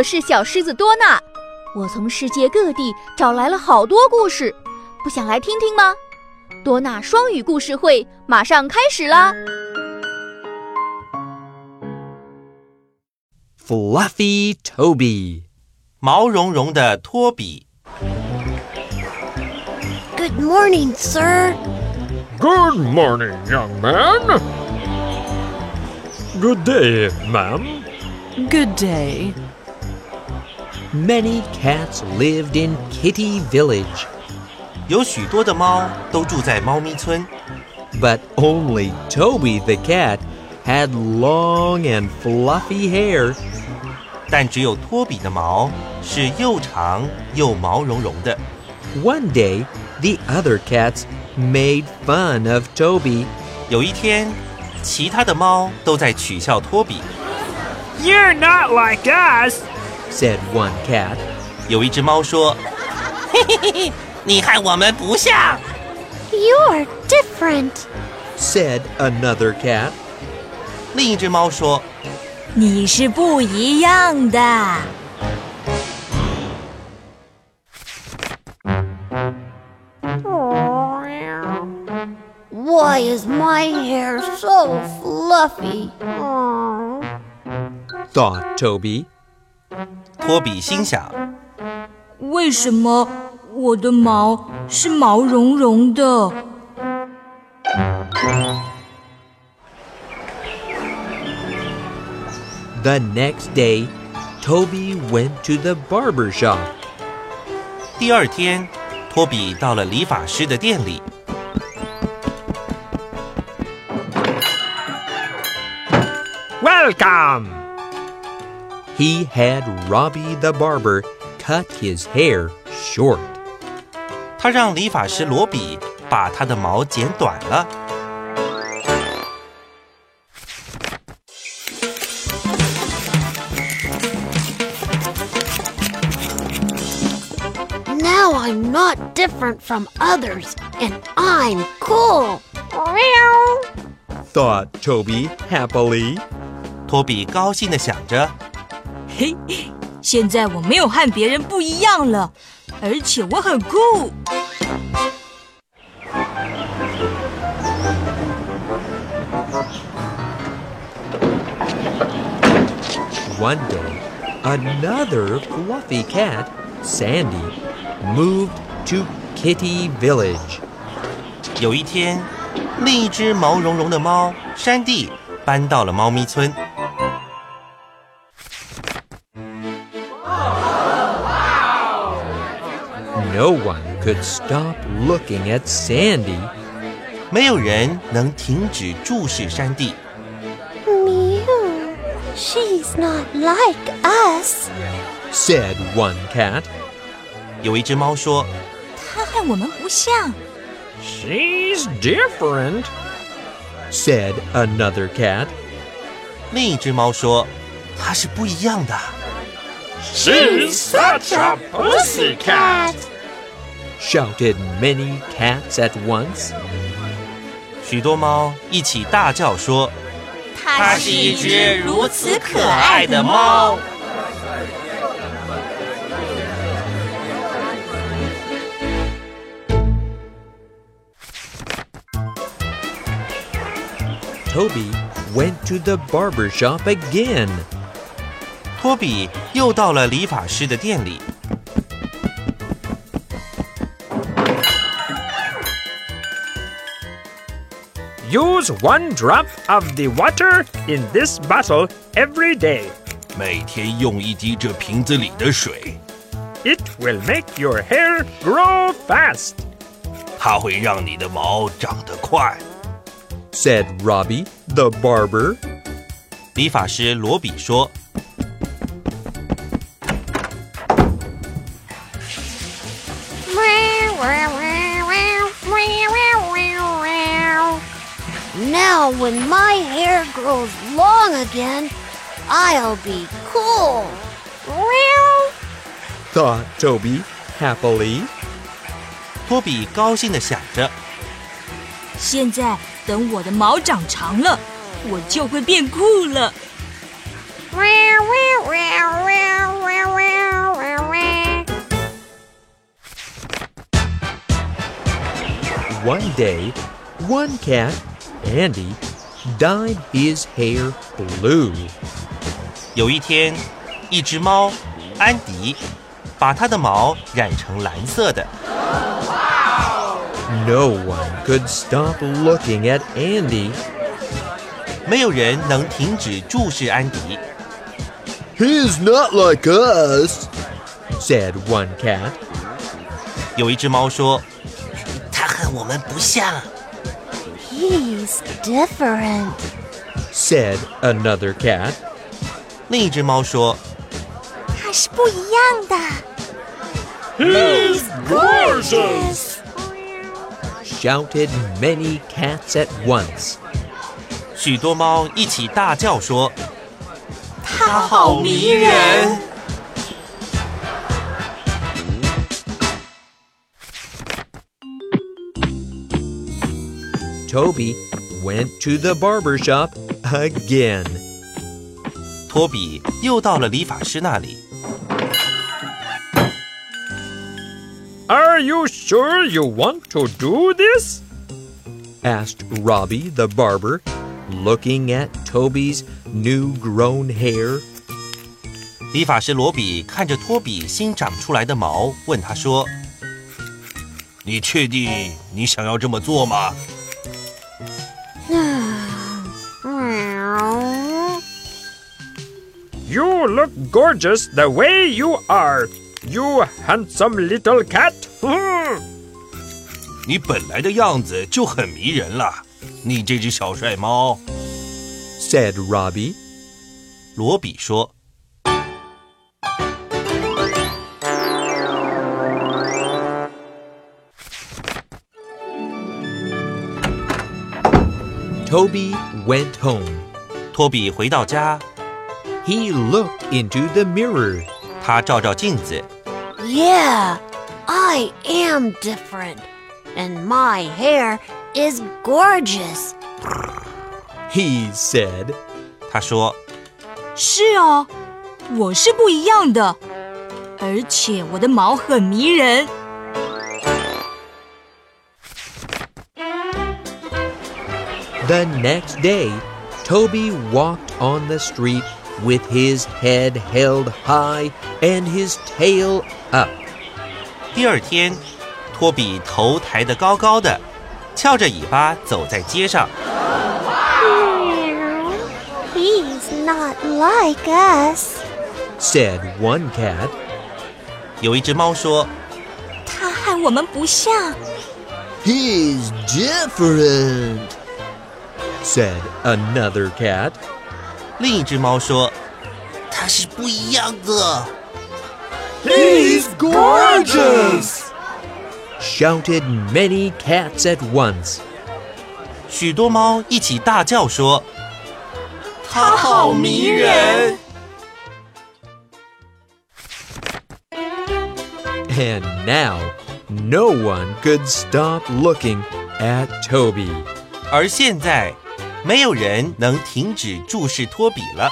我是小狮子多纳，我从世界各地找来了好多故事，不想来听听吗？多纳双语故事会马上开始啦！Fluffy Toby，毛茸茸的托比。Good morning, sir. Good morning, young man. Good day, ma'am. Good day. Many cats lived in Kitty Village. 有许多的猫都住在猫咪村，but only Toby the cat had long and fluffy hair. 但只有托比的毛是又长又毛茸茸的。One day, the other cats made fun of Toby. 有一天，其他的猫都在取笑托比。You're not like us, said one cat. 有一只猫说：“嘿嘿嘿嘿。”你和我们不像。You're different," said another cat. 另一只猫说：“你是不一样的。” Why is my hair so fluffy? Thought Toby. 托比心想：为什么？我的毛是毛茸茸的。The next day, Toby went to the barber shop. 第二天，托比到了理发师的店里。Welcome. He had Robbie the barber cut his hair short. 他让理发师罗比把他的毛剪短了。Now I'm not different from others, and I'm cool. Thought Toby happily. 托比高兴的想着：“ 嘿，现在我没有和别人不一样了。”而且我很酷。One day, another fluffy cat, Sandy, moved to Kitty Village. 有一天，另一只毛茸茸的猫山地搬到了猫咪村。 No one could stop looking at Sandy. 没有人能停止注视山地。Mew, she's not like us, said one cat. 有一只猫说：“它和我们不像。” She's different, said another cat. 另一只猫说：“它是不一样的。” She's such a pussy cat shouted many cats at once. 许多猫一起大叫说：“它是一只如此可爱的猫。” Toby went to the barber shop again. 托比又到了理发师的店里。 Use one drop of the water in this bottle every day. 每天用一滴这瓶子里的水。It will make your hair grow fast. 它会让你的毛长得快。Said Robbie the barber. 理发师罗比说。 Now, when my hair grows long again, I'll be cool. Meow, thought Toby happily. 托比高兴地想着，现在等我的毛长长了，我就会变酷了。meow, meow, day, one cat Andy, dyed his hair blue. 有一天，一只猫安迪把它的毛染成蓝色的。 No one could stop looking at Andy. 没有人能停止注视安迪。 He's not like us, said one cat. 有一只猫说：“它和我们不像。 He's different. said another cat. ”另一只猫说他是不一样的。 He's gorgeous! Shouted many cats at once.：“ 许多猫一起大叫说，他好迷人。” Toby went to the barber shop again. 托比又到了理发师那里。 Are you sure you want to do this? asked Robbie the barber, looking at Toby's new grown hair. 理发师罗比看着托比新长出来的毛，问他说你确定你想要这么做吗？ You look gorgeous the way you are, you handsome little cat. 你本来的样子就很迷人了，你这只小帅猫。 said Robbie. 罗比说 Toby went home. 托比回到家， He looked into the mirror. 他照照镜子， Yeah, I am different. And my hair is gorgeous. He said, 他说是啊，我是不一样的，而且我的毛很迷人。 The next day, Toby walked on the street with his head held high and his tail up. 第二天，托比头抬得高高的，翘着尾巴走在街上。 He's not like us. Said one cat. 有一只猫说它和我们不像， He's different. Said another cat.：“ 另一只猫说，它是不一样的。 He's gorgeous. Shouted many cats at once. ”许多猫一起大叫说：“它好迷人！ And now, no one could stop looking at Toby. 而现在， 没有人能停止注视托比了。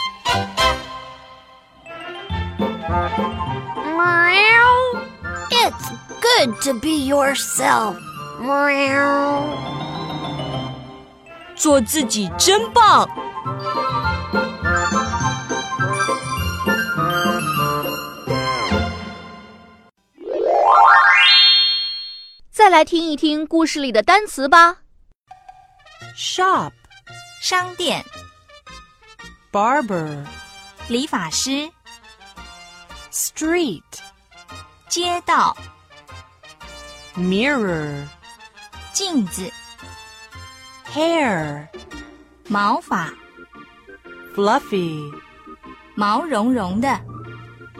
Meow. It's good to be yourself. Meow. 做自己真棒。再来听一听故事里的单词吧。Shop，商店。Barber，理发师。Street，街道。Mirror，镜子。Hair，毛发。Fluffy，毛茸茸的。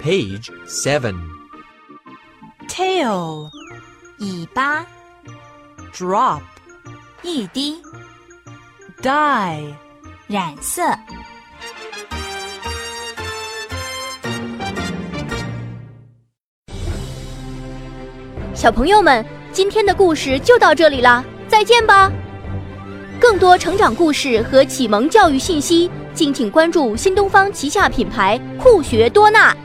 Page seven，tail，尾巴。Drop，一滴。Dye，染色。小朋友们，今天的故事就到这里啦，再见吧！更多成长故事和启蒙教育信息，敬请关注新东方旗下品牌酷学多纳。